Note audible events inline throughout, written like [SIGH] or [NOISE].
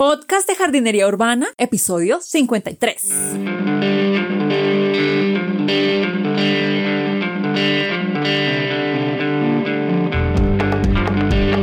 Podcast de Jardinería Urbana, episodio 53.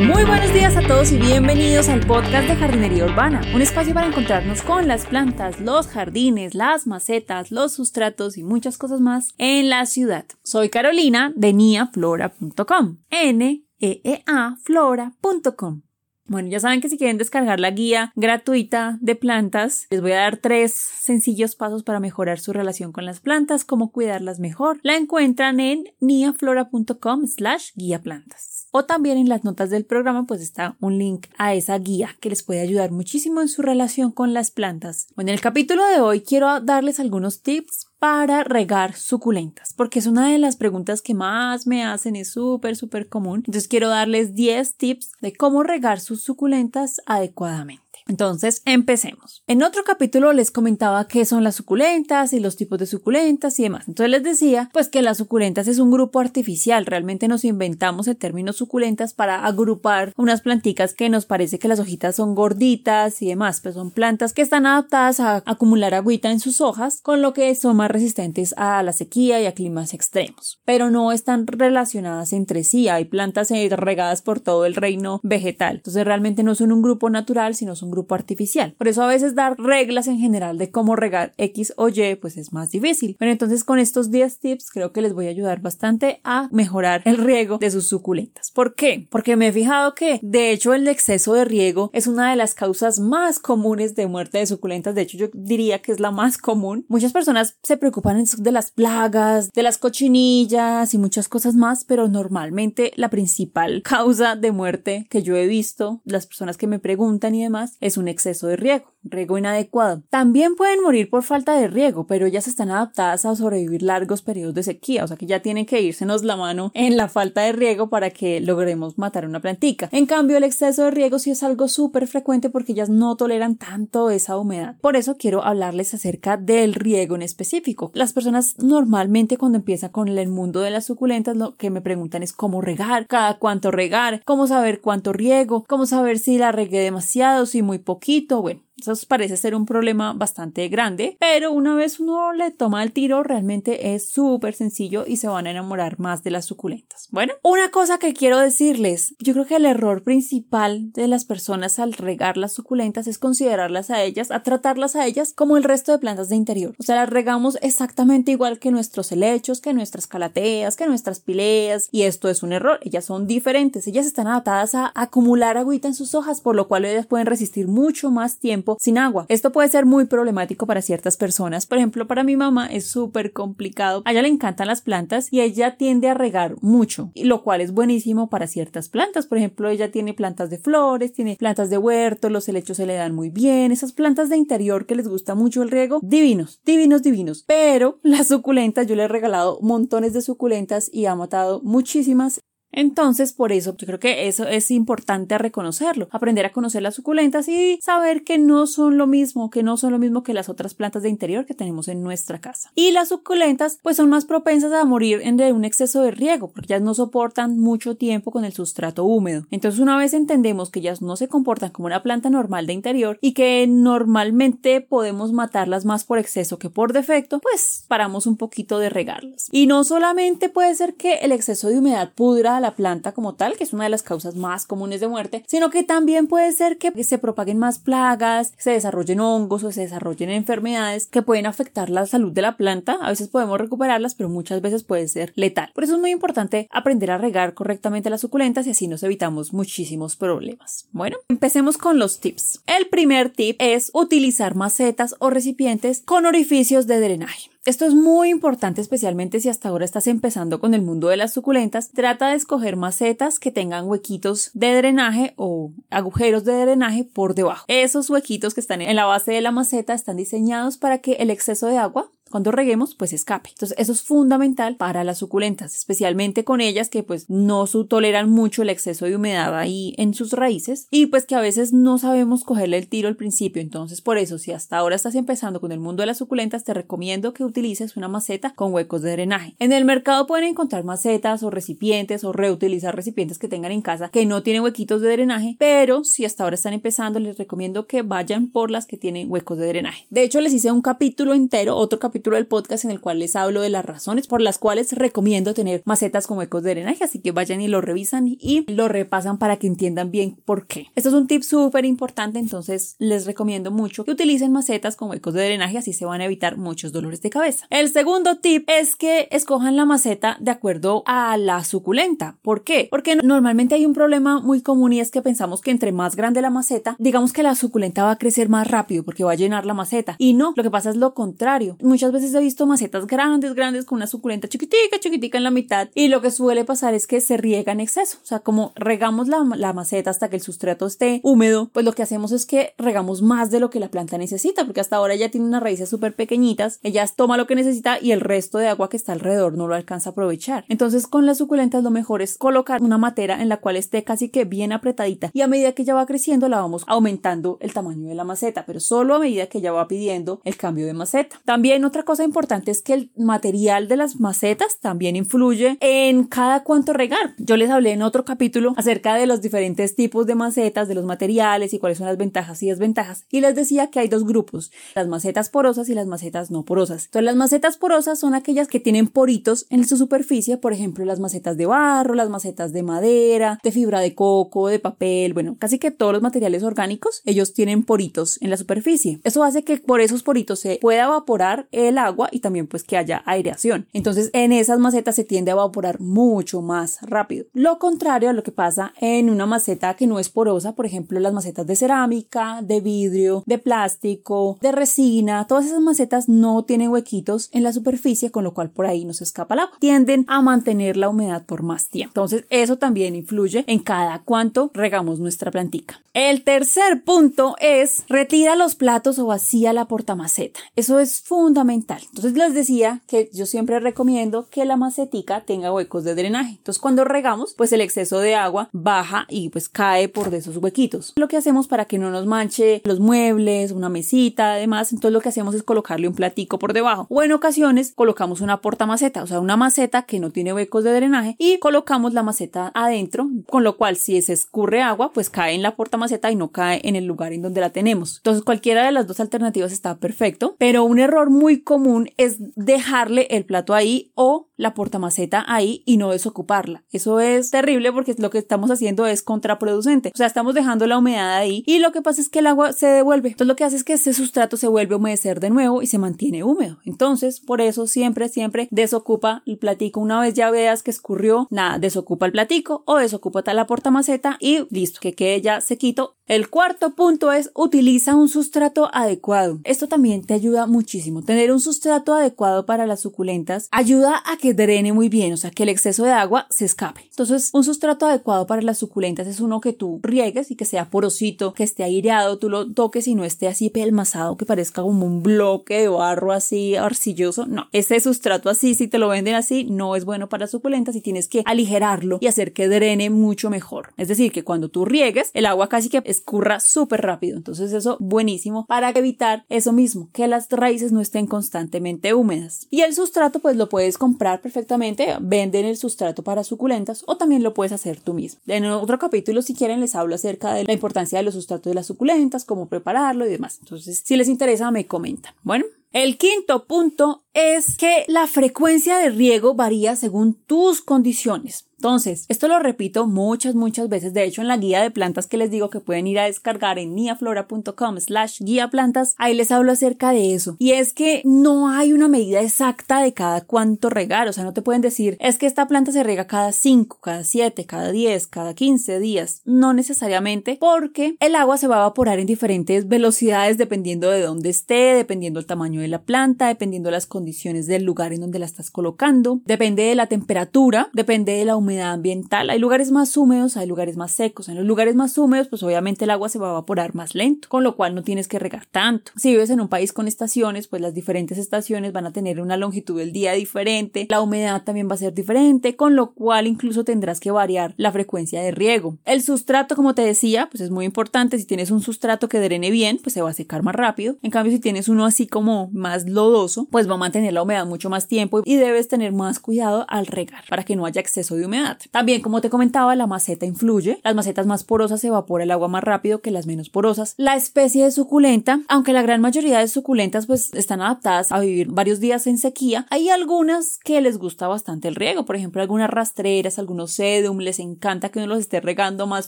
Muy buenos días a todos y bienvenidos al podcast de Jardinería Urbana, un espacio para encontrarnos con las plantas, los jardines, las macetas, los sustratos y muchas cosas más en la ciudad. Soy Carolina de niaflora.com. N e e a flora.com. Bueno, ya saben que si quieren descargar la guía gratuita de plantas, les voy a dar tres sencillos pasos para mejorar su relación con las plantas, cómo cuidarlas mejor. La encuentran en niaflora.com slash guía plantas. O también en las notas del programa pues está un link a esa guía que les puede ayudar muchísimo en su relación con las plantas. Bueno, en el capítulo de hoy quiero darles algunos tips para regar suculentas? Porque es una de las preguntas que más me hacen, es súper, súper común. Entonces quiero darles 10 tips de cómo regar sus suculentas adecuadamente. Entonces, empecemos. En otro capítulo les comentaba qué son las suculentas y los tipos de suculentas y demás. Entonces les decía, pues que las suculentas es un grupo artificial. Realmente nos inventamos el término suculentas para agrupar unas planticas que nos parece que las hojitas son gorditas y demás. Pues son plantas que están adaptadas a acumular agüita en sus hojas, con lo que son más resistentes a la sequía y a climas extremos. Pero no están relacionadas entre sí. Hay plantas regadas por todo el reino vegetal. Entonces realmente no son un grupo natural, sino son artificial. Por eso a veces dar reglas en general de cómo regar X o Y pues es más difícil. Pero entonces con estos 10 tips creo que les voy a ayudar bastante a mejorar el riego de sus suculentas. ¿Por qué? Porque me he fijado que de hecho el exceso de riego es una de las causas más comunes de muerte de suculentas. De hecho yo diría que es la más común. Muchas personas se preocupan de las plagas, de las cochinillas y muchas cosas más, pero normalmente la principal causa de muerte que yo he visto, las personas que me preguntan y demás, es un exceso de riego, riego inadecuado. También pueden morir por falta de riego, pero ellas están adaptadas a sobrevivir largos periodos de sequía, o sea que ya tienen que irsenos la mano en la falta de riego para que logremos matar una plantica. En cambio, el exceso de riego sí es algo súper frecuente porque ellas no toleran tanto esa humedad. Por eso quiero hablarles acerca del riego en específico. Las personas normalmente cuando empiezan con el mundo de las suculentas lo que me preguntan es cómo regar, cada cuánto regar, cómo saber cuánto riego, cómo saber si la regué demasiado, si muy poquito, bueno, eso parece ser un problema bastante grande, pero una vez uno le toma el tiro, realmente es súper sencillo y se van a enamorar más de las suculentas. Bueno, una cosa que quiero decirles, yo creo que el error principal de las personas al regar las suculentas es considerarlas a ellas, a tratarlas a ellas como el resto de plantas de interior. O sea, las regamos exactamente igual que nuestros helechos, que nuestras calateas, que nuestras pileas, y esto es un error. Ellas son diferentes, ellas están adaptadas a acumular agüita en sus hojas, por lo cual ellas pueden resistir mucho más tiempo sin agua. Esto puede ser muy problemático para ciertas personas. Por ejemplo, para mi mamá es súper complicado. A ella le encantan las plantas y ella tiende a regar mucho, lo cual es buenísimo para ciertas plantas. Por ejemplo, ella tiene plantas de flores, tiene plantas de huerto, los helechos se le dan muy bien. Esas plantas de interior que les gusta mucho el riego, divinos, divinos, divinos. Pero las suculentas, yo le he regalado montones de suculentas y ha matado muchísimas entonces, por eso yo creo que eso es importante reconocerlo, aprender a conocer las suculentas y saber que no son lo mismo, que no son lo mismo que las otras plantas de interior que tenemos en nuestra casa. Y las suculentas pues son más propensas a morir en un exceso de riego porque ellas no soportan mucho tiempo con el sustrato húmedo. Entonces, una vez entendemos que ellas no se comportan como una planta normal de interior y que normalmente podemos matarlas más por exceso que por defecto, pues paramos un poquito de regarlas. Y no solamente puede ser que el exceso de humedad pudra la planta como tal, que es una de las causas más comunes de muerte, sino que también puede ser que se propaguen más plagas, se desarrollen hongos o se desarrollen enfermedades que pueden afectar la salud de la planta. A veces podemos recuperarlas, pero muchas veces puede ser letal. Por eso es muy importante aprender a regar correctamente las suculentas y así nos evitamos muchísimos problemas. Bueno, empecemos con los tips. El primer tip es utilizar macetas o recipientes con orificios de drenaje. Esto es muy importante especialmente si hasta ahora estás empezando con el mundo de las suculentas. Trata de escoger macetas que tengan huequitos de drenaje o agujeros de drenaje por debajo. Esos huequitos que están en la base de la maceta están diseñados para que el exceso de agua cuando reguemos, pues escape. Entonces, eso es fundamental para las suculentas, especialmente con ellas que pues no toleran mucho el exceso de humedad ahí en sus raíces y pues que a veces no sabemos cogerle el tiro al principio. Entonces, por eso, si hasta ahora estás empezando con el mundo de las suculentas, te recomiendo que utilices una maceta con huecos de drenaje. En el mercado pueden encontrar macetas o recipientes o reutilizar recipientes que tengan en casa que no tienen huequitos de drenaje, pero si hasta ahora están empezando, les recomiendo que vayan por las que tienen huecos de drenaje. De hecho, les hice un capítulo entero, otro capítulo del podcast en el cual les hablo de las razones por las cuales recomiendo tener macetas con huecos de drenaje, así que vayan y lo revisan y lo repasan para que entiendan bien por qué. Esto es un tip súper importante, entonces les recomiendo mucho que utilicen macetas con huecos de drenaje, así se van a evitar muchos dolores de cabeza. El segundo tip es que escojan la maceta de acuerdo a la suculenta. ¿Por qué? Porque normalmente hay un problema muy común y es que pensamos que entre más grande la maceta, digamos que la suculenta va a crecer más rápido porque va a llenar la maceta. Y no, lo que pasa es lo contrario. Muchas veces he visto macetas grandes, grandes con una suculenta chiquitica, chiquitica en la mitad y lo que suele pasar es que se riega en exceso. O sea, como regamos la, la maceta hasta que el sustrato esté húmedo, pues lo que hacemos es que regamos más de lo que la planta necesita porque hasta ahora ya tiene unas raíces súper pequeñitas, ella toma lo que necesita y el resto de agua que está alrededor no lo alcanza a aprovechar. Entonces con las suculentas lo mejor es colocar una matera en la cual esté casi que bien apretadita y a medida que ella va creciendo la vamos aumentando el tamaño de la maceta, pero solo a medida que ella va pidiendo el cambio de maceta. También otra cosa importante es que el material de las macetas también influye en cada cuánto regar. Yo les hablé en otro capítulo acerca de los diferentes tipos de macetas, de los materiales y cuáles son las ventajas y desventajas. Y les decía que hay dos grupos, las macetas porosas y las macetas no porosas. Entonces las macetas porosas son aquellas que tienen poritos en su superficie, por ejemplo las macetas de barro, las macetas de madera, de fibra de coco, de papel, bueno, casi que todos los materiales orgánicos, ellos tienen poritos en la superficie. Eso hace que por esos poritos se pueda evaporar el agua y también pues que haya aireación. Entonces en esas macetas se tiende a evaporar mucho más rápido. Lo contrario a lo que pasa en una maceta que no es porosa, por ejemplo las macetas de cerámica, de vidrio, de plástico, de resina, todas esas macetas no tienen huequitos en la superficie, con lo cual por ahí no se escapa el agua. Tienden a mantener la humedad por más tiempo. Entonces eso también influye en cada cuánto regamos nuestra plantica. El tercer punto es retira los platos o vacía la portamaceta. Eso es fundamental. Entonces les decía que yo siempre recomiendo que la macetica tenga huecos de drenaje. Entonces cuando regamos, pues el exceso de agua baja y pues cae por de esos huequitos. Lo que hacemos para que no nos manche los muebles, una mesita, además, entonces lo que hacemos es colocarle un platico por debajo. O en ocasiones colocamos una portamaceta, o sea, una maceta que no tiene huecos de drenaje y colocamos la maceta adentro, con lo cual si se escurre agua, pues cae en la portamaceta y no cae en el lugar en donde la tenemos. Entonces cualquiera de las dos alternativas está perfecto, pero un error muy común es dejarle el plato ahí o la portamaceta ahí y no desocuparla. Eso es terrible porque lo que estamos haciendo es contraproducente. O sea, estamos dejando la humedad ahí y lo que pasa es que el agua se devuelve. Entonces lo que hace es que ese sustrato se vuelve a humedecer de nuevo y se mantiene húmedo. Entonces, por eso siempre, siempre desocupa el platico. Una vez ya veas que escurrió, nada, desocupa el platico o desocupa la portamaceta y listo, que quede ya sequito. El cuarto punto es utiliza un sustrato adecuado. Esto también te ayuda muchísimo. Tener un sustrato adecuado para las suculentas ayuda a que drene muy bien, o sea, que el exceso de agua se escape. Entonces, un sustrato adecuado para las suculentas es uno que tú riegues y que sea porosito, que esté aireado, tú lo toques y no esté así pelmazado, que parezca como un bloque de barro así arcilloso. No, ese sustrato así, si te lo venden así, no es bueno para suculentas y tienes que aligerarlo y hacer que drene mucho mejor. Es decir, que cuando tú riegues, el agua casi que escurra súper rápido. Entonces, eso buenísimo para evitar eso mismo, que las raíces no estén constantemente húmedas. Y el sustrato, pues lo puedes comprar perfectamente, venden el sustrato para suculentas o también lo puedes hacer tú mismo. En otro capítulo, si quieren, les hablo acerca de la importancia de los sustratos de las suculentas, cómo prepararlo y demás. Entonces, si les interesa, me comentan. Bueno, el quinto punto es que la frecuencia de riego varía según tus condiciones. Entonces, esto lo repito muchas, muchas veces. De hecho, en la guía de plantas que les digo que pueden ir a descargar en niaflora.com slash guía plantas, ahí les hablo acerca de eso. Y es que no hay una medida exacta de cada cuánto regar. O sea, no te pueden decir, es que esta planta se rega cada 5, cada 7, cada 10, cada 15 días. No necesariamente, porque el agua se va a evaporar en diferentes velocidades dependiendo de dónde esté, dependiendo del tamaño de la planta, dependiendo de las condiciones del lugar en donde la estás colocando, depende de la temperatura, depende de la humedad humedad ambiental. Hay lugares más húmedos, hay lugares más secos. En los lugares más húmedos, pues obviamente el agua se va a evaporar más lento, con lo cual no tienes que regar tanto. Si vives en un país con estaciones, pues las diferentes estaciones van a tener una longitud del día diferente, la humedad también va a ser diferente, con lo cual incluso tendrás que variar la frecuencia de riego. El sustrato, como te decía, pues es muy importante. Si tienes un sustrato que drene bien, pues se va a secar más rápido. En cambio, si tienes uno así como más lodoso, pues va a mantener la humedad mucho más tiempo y debes tener más cuidado al regar para que no haya exceso de humedad. También, como te comentaba, la maceta influye. Las macetas más porosas evapora el agua más rápido que las menos porosas. La especie de suculenta, aunque la gran mayoría de suculentas pues están adaptadas a vivir varios días en sequía, hay algunas que les gusta bastante el riego. Por ejemplo, algunas rastreras, algunos sedum, les encanta que uno los esté regando más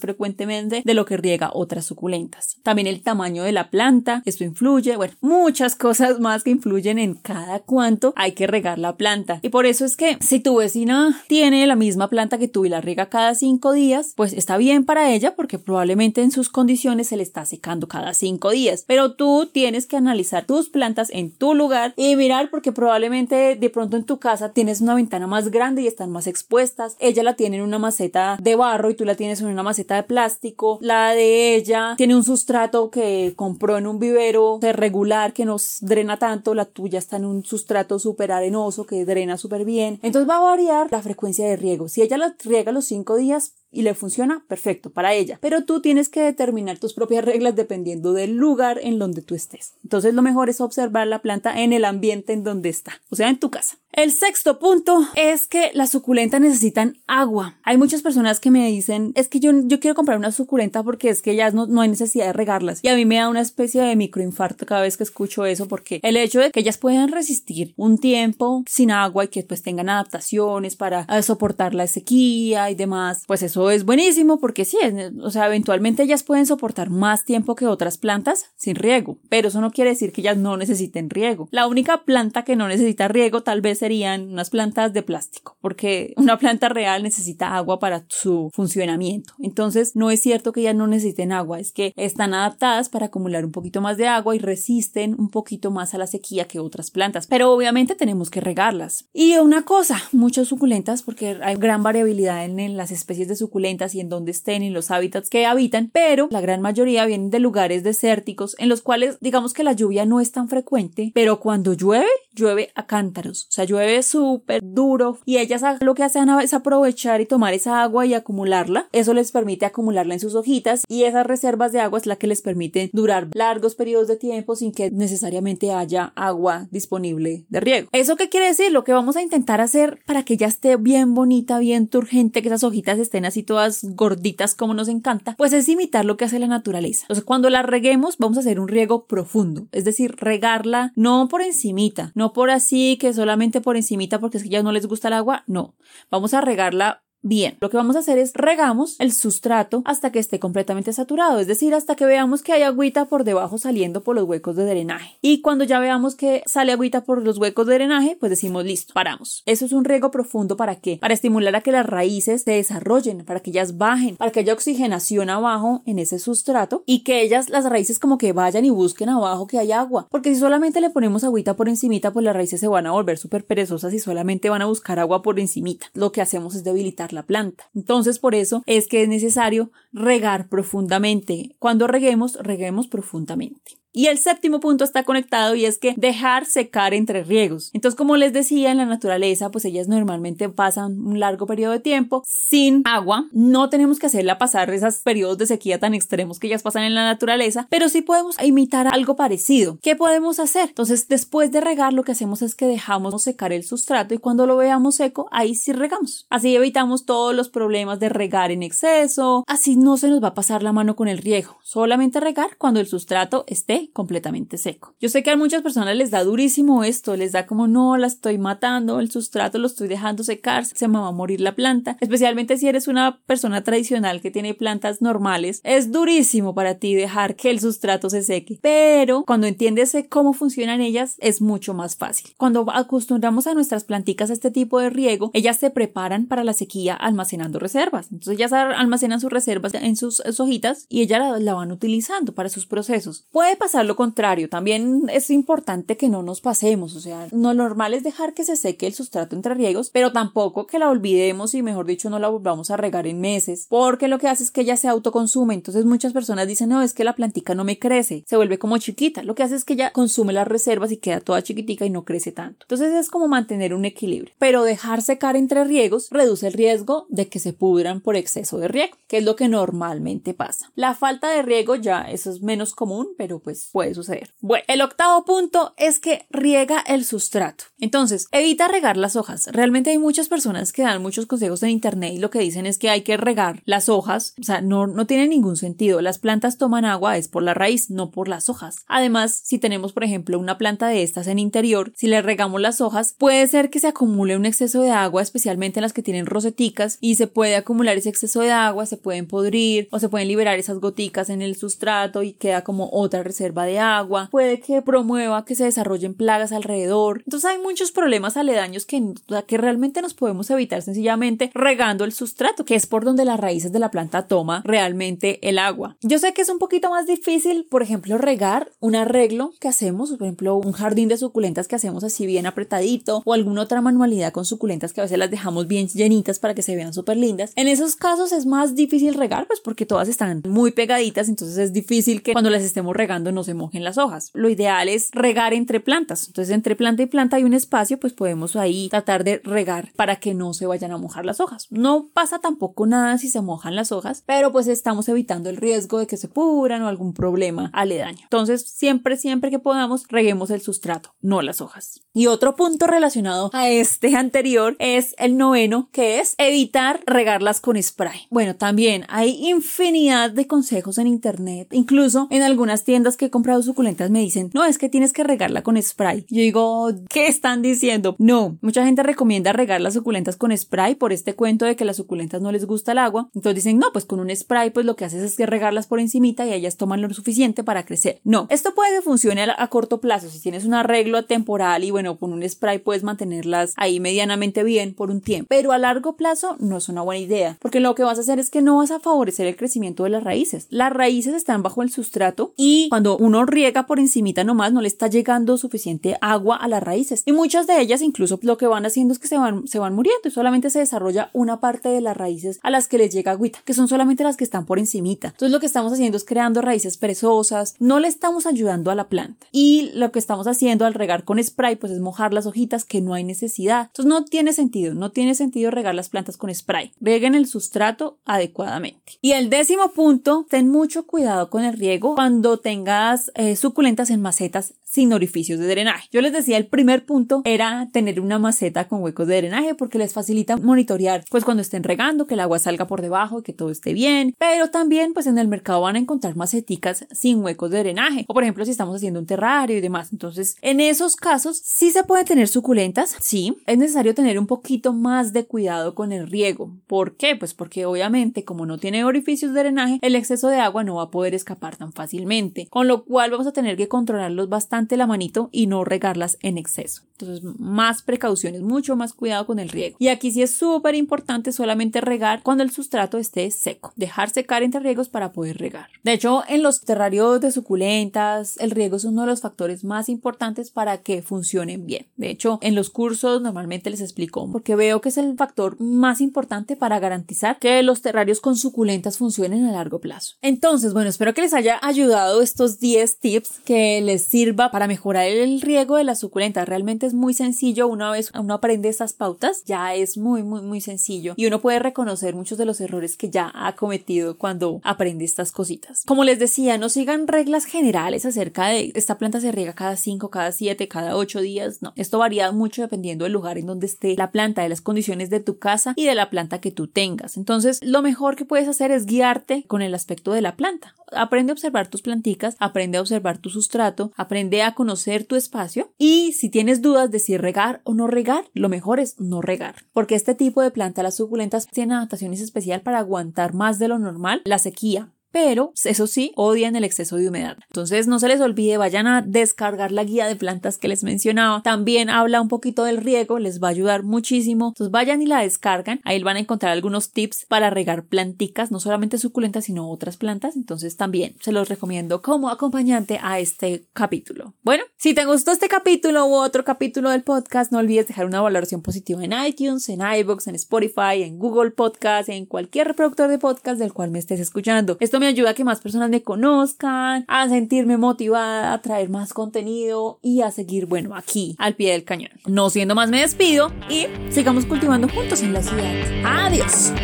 frecuentemente de lo que riega otras suculentas. También el tamaño de la planta, esto influye, bueno, muchas cosas más que influyen en cada cuánto hay que regar la planta. Y por eso es que si tu vecina tiene la misma que tú y la riega cada cinco días, pues está bien para ella porque probablemente en sus condiciones se le está secando cada cinco días. Pero tú tienes que analizar tus plantas en tu lugar y mirar porque probablemente de pronto en tu casa tienes una ventana más grande y están más expuestas. Ella la tiene en una maceta de barro y tú la tienes en una maceta de plástico. La de ella tiene un sustrato que compró en un vivero regular que no drena tanto. La tuya está en un sustrato súper arenoso que drena súper bien. Entonces va a variar la frecuencia de riego. Si ella la riega los cinco días, y le funciona, perfecto para ella. Pero tú tienes que determinar tus propias reglas dependiendo del lugar en donde tú estés. Entonces lo mejor es observar la planta en el ambiente en donde está, o sea, en tu casa. El sexto punto es que las suculentas necesitan agua. Hay muchas personas que me dicen, es que yo, yo quiero comprar una suculenta porque es que ya no, no hay necesidad de regarlas. Y a mí me da una especie de microinfarto cada vez que escucho eso porque el hecho de que ellas puedan resistir un tiempo sin agua y que pues tengan adaptaciones para eh, soportar la sequía y demás, pues eso es buenísimo porque sí, o sea, eventualmente ellas pueden soportar más tiempo que otras plantas sin riego, pero eso no quiere decir que ellas no necesiten riego. La única planta que no necesita riego tal vez serían unas plantas de plástico, porque una planta real necesita agua para su funcionamiento. Entonces, no es cierto que ellas no necesiten agua, es que están adaptadas para acumular un poquito más de agua y resisten un poquito más a la sequía que otras plantas, pero obviamente tenemos que regarlas. Y una cosa, muchas suculentas, porque hay gran variabilidad en las especies de suculentas, y en donde estén en los hábitats que habitan, pero la gran mayoría vienen de lugares desérticos en los cuales digamos que la lluvia no es tan frecuente, pero cuando llueve, llueve a cántaros, o sea, llueve súper duro y ellas lo que hacen es aprovechar y tomar esa agua y acumularla. Eso les permite acumularla en sus hojitas y esas reservas de agua es la que les permite durar largos periodos de tiempo sin que necesariamente haya agua disponible de riego. ¿Eso qué quiere decir? Lo que vamos a intentar hacer para que ya esté bien bonita, bien turgente, que esas hojitas estén así todas gorditas como nos encanta, pues es imitar lo que hace la naturaleza. Entonces cuando la reguemos vamos a hacer un riego profundo, es decir, regarla no por encimita, no por así que solamente por encimita porque es que ya no les gusta el agua, no, vamos a regarla Bien, lo que vamos a hacer es regamos el sustrato hasta que esté completamente saturado, es decir, hasta que veamos que hay agüita por debajo saliendo por los huecos de drenaje. Y cuando ya veamos que sale agüita por los huecos de drenaje, pues decimos listo, paramos. Eso es un riego profundo para qué? Para estimular a que las raíces se desarrollen, para que ellas bajen, para que haya oxigenación abajo en ese sustrato y que ellas, las raíces como que vayan y busquen abajo que hay agua. Porque si solamente le ponemos agüita por encimita, pues las raíces se van a volver súper perezosas y solamente van a buscar agua por encimita. Lo que hacemos es debilitar la planta. Entonces, por eso es que es necesario regar profundamente. Cuando reguemos, reguemos profundamente. Y el séptimo punto está conectado y es que dejar secar entre riegos. Entonces, como les decía, en la naturaleza, pues ellas normalmente pasan un largo periodo de tiempo sin agua. No tenemos que hacerla pasar esos periodos de sequía tan extremos que ellas pasan en la naturaleza, pero sí podemos imitar algo parecido. ¿Qué podemos hacer? Entonces, después de regar, lo que hacemos es que dejamos secar el sustrato y cuando lo veamos seco, ahí sí regamos. Así evitamos todos los problemas de regar en exceso. Así no se nos va a pasar la mano con el riego. Solamente regar cuando el sustrato esté completamente seco. Yo sé que a muchas personas les da durísimo esto, les da como no, la estoy matando, el sustrato lo estoy dejando secar, se me va a morir la planta, especialmente si eres una persona tradicional que tiene plantas normales, es durísimo para ti dejar que el sustrato se seque, pero cuando entiendes cómo funcionan ellas es mucho más fácil. Cuando acostumbramos a nuestras planticas a este tipo de riego, ellas se preparan para la sequía almacenando reservas. Entonces ellas almacenan sus reservas en sus, hojitas y ellas la, la van utilizando para sus procesos. Puede pasar pasar lo contrario. También es importante que no nos pasemos. O sea, lo normal es dejar que se seque el sustrato entre riegos, pero tampoco que la olvidemos y mejor dicho no la volvamos a regar en meses, porque lo que hace es que ella se autoconsume. Entonces muchas personas dicen, no, es que la plantica no me crece, se vuelve como chiquita. Lo que hace es que ella consume las reservas y queda toda chiquitica y no crece tanto. Entonces es como mantener un equilibrio. Pero dejar secar entre riegos reduce el riesgo de que se pudran por exceso de riego, que es lo que normalmente pasa. La falta de riego ya eso es menos común, pero pues puede suceder. Bueno, el octavo punto es que riega el sustrato. Entonces, evita regar las hojas. Realmente hay muchas personas que dan muchos consejos en internet y lo que dicen es que hay que regar las hojas. O sea, no, no tiene ningún sentido. Las plantas toman agua es por la raíz, no por las hojas. Además, si tenemos, por ejemplo, una planta de estas en interior, si le regamos las hojas, puede ser que se acumule un exceso de agua, especialmente en las que tienen roseticas, y se puede acumular ese exceso de agua, se pueden podrir o se pueden liberar esas goticas en el sustrato y queda como otra reserva de agua. Puede que promueva que se desarrollen plagas alrededor. Entonces hay muchos problemas aledaños que, que realmente nos podemos evitar sencillamente regando el sustrato, que es por donde las raíces de la planta toma realmente el agua. Yo sé que es un poquito más difícil, por ejemplo, regar un arreglo que hacemos, por ejemplo, un jardín de suculentas que hacemos así bien apretadito o alguna otra manualidad con suculentas que a veces las dejamos bien llenitas para que se vean súper lindas. En esos casos es más difícil regar, pues porque todas están muy pegaditas, entonces es difícil que cuando las estemos regando no se mojen las hojas. Lo ideal es regar entre plantas. Entonces, entre planta y planta hay un espacio, pues podemos ahí tratar de regar para que no se vayan a mojar las hojas. No pasa tampoco nada si se mojan las hojas, pero pues estamos evitando el riesgo de que se pudran o algún problema aledaño. Entonces, siempre, siempre que podamos, reguemos el sustrato, no las hojas. Y otro punto relacionado a este [LAUGHS] anterior es el noveno, que es evitar regarlas con spray. Bueno, también hay infinidad de consejos en internet, incluso en algunas tiendas que he comprado suculentas me dicen, no, es que tienes que regarla con spray. Yo digo, ¿qué diciendo? No, mucha gente recomienda regar las suculentas con spray por este cuento de que las suculentas no les gusta el agua. Entonces dicen, no, pues con un spray pues lo que haces es que regarlas por encimita y ellas toman lo suficiente para crecer. No, esto puede que funcione a, a corto plazo. Si tienes un arreglo temporal y bueno, con un spray puedes mantenerlas ahí medianamente bien por un tiempo. Pero a largo plazo no es una buena idea, porque lo que vas a hacer es que no vas a favorecer el crecimiento de las raíces. Las raíces están bajo el sustrato y cuando uno riega por encimita nomás no le está llegando suficiente agua a las raíces. Y muchas de ellas incluso lo que van haciendo es que se van, se van muriendo y solamente se desarrolla una parte de las raíces a las que les llega agüita, que son solamente las que están por encimita. Entonces lo que estamos haciendo es creando raíces perezosas, no le estamos ayudando a la planta. Y lo que estamos haciendo al regar con spray pues es mojar las hojitas que no hay necesidad. Entonces no tiene sentido, no tiene sentido regar las plantas con spray. Reguen el sustrato adecuadamente. Y el décimo punto, ten mucho cuidado con el riego cuando tengas eh, suculentas en macetas sin orificios de drenaje. Yo les decía, el primer punto era tener una maceta con huecos de drenaje porque les facilita monitorear pues cuando estén regando que el agua salga por debajo y que todo esté bien, pero también pues en el mercado van a encontrar maceticas sin huecos de drenaje o por ejemplo si estamos haciendo un terrario y demás. Entonces, en esos casos sí se puede tener suculentas, sí, es necesario tener un poquito más de cuidado con el riego. ¿Por qué? Pues porque obviamente como no tiene orificios de drenaje, el exceso de agua no va a poder escapar tan fácilmente, con lo cual vamos a tener que controlarlos bastante la manito y no regarlas en exceso. Entonces, más precauciones, mucho más cuidado con el riego. Y aquí sí es súper importante solamente regar cuando el sustrato esté seco. Dejar secar entre riegos para poder regar. De hecho, en los terrarios de suculentas, el riego es uno de los factores más importantes para que funcionen bien. De hecho, en los cursos normalmente les explico porque veo que es el factor más importante para garantizar que los terrarios con suculentas funcionen a largo plazo. Entonces, bueno, espero que les haya ayudado estos 10 tips que les sirva para mejorar el riego de las suculentas. Realmente es muy sencillo. Una vez uno aprende estas pautas, ya es muy, muy, muy sencillo y uno puede reconocer muchos de los errores que ya ha cometido cuando aprende estas cositas. Como les decía, no sigan reglas generales acerca de esta planta se riega cada 5, cada 7, cada 8 días. No, esto varía mucho dependiendo del lugar en donde esté la planta, de las condiciones de tu casa y de la planta que tú tengas. Entonces, lo mejor que puedes hacer es guiarte con el aspecto de la planta. Aprende a observar tus planticas, aprende a observar tu sustrato, aprende a conocer tu espacio y si tienes dudas de si regar o no regar, lo mejor es no regar, porque este tipo de planta, las suculentas, tienen adaptaciones especiales para aguantar más de lo normal la sequía pero eso sí, odian el exceso de humedad. Entonces no se les olvide, vayan a descargar la guía de plantas que les mencionaba. También habla un poquito del riego, les va a ayudar muchísimo. Entonces vayan y la descargan. Ahí van a encontrar algunos tips para regar planticas, no solamente suculentas, sino otras plantas. Entonces también se los recomiendo como acompañante a este capítulo. Bueno, si te gustó este capítulo u otro capítulo del podcast, no olvides dejar una valoración positiva en iTunes, en iVoox, en Spotify, en Google Podcast, en cualquier reproductor de podcast del cual me estés escuchando. Me ayuda a que más personas me conozcan, a sentirme motivada, a traer más contenido y a seguir, bueno, aquí al pie del cañón. No siendo más, me despido y sigamos cultivando juntos en la ciudad. Adiós.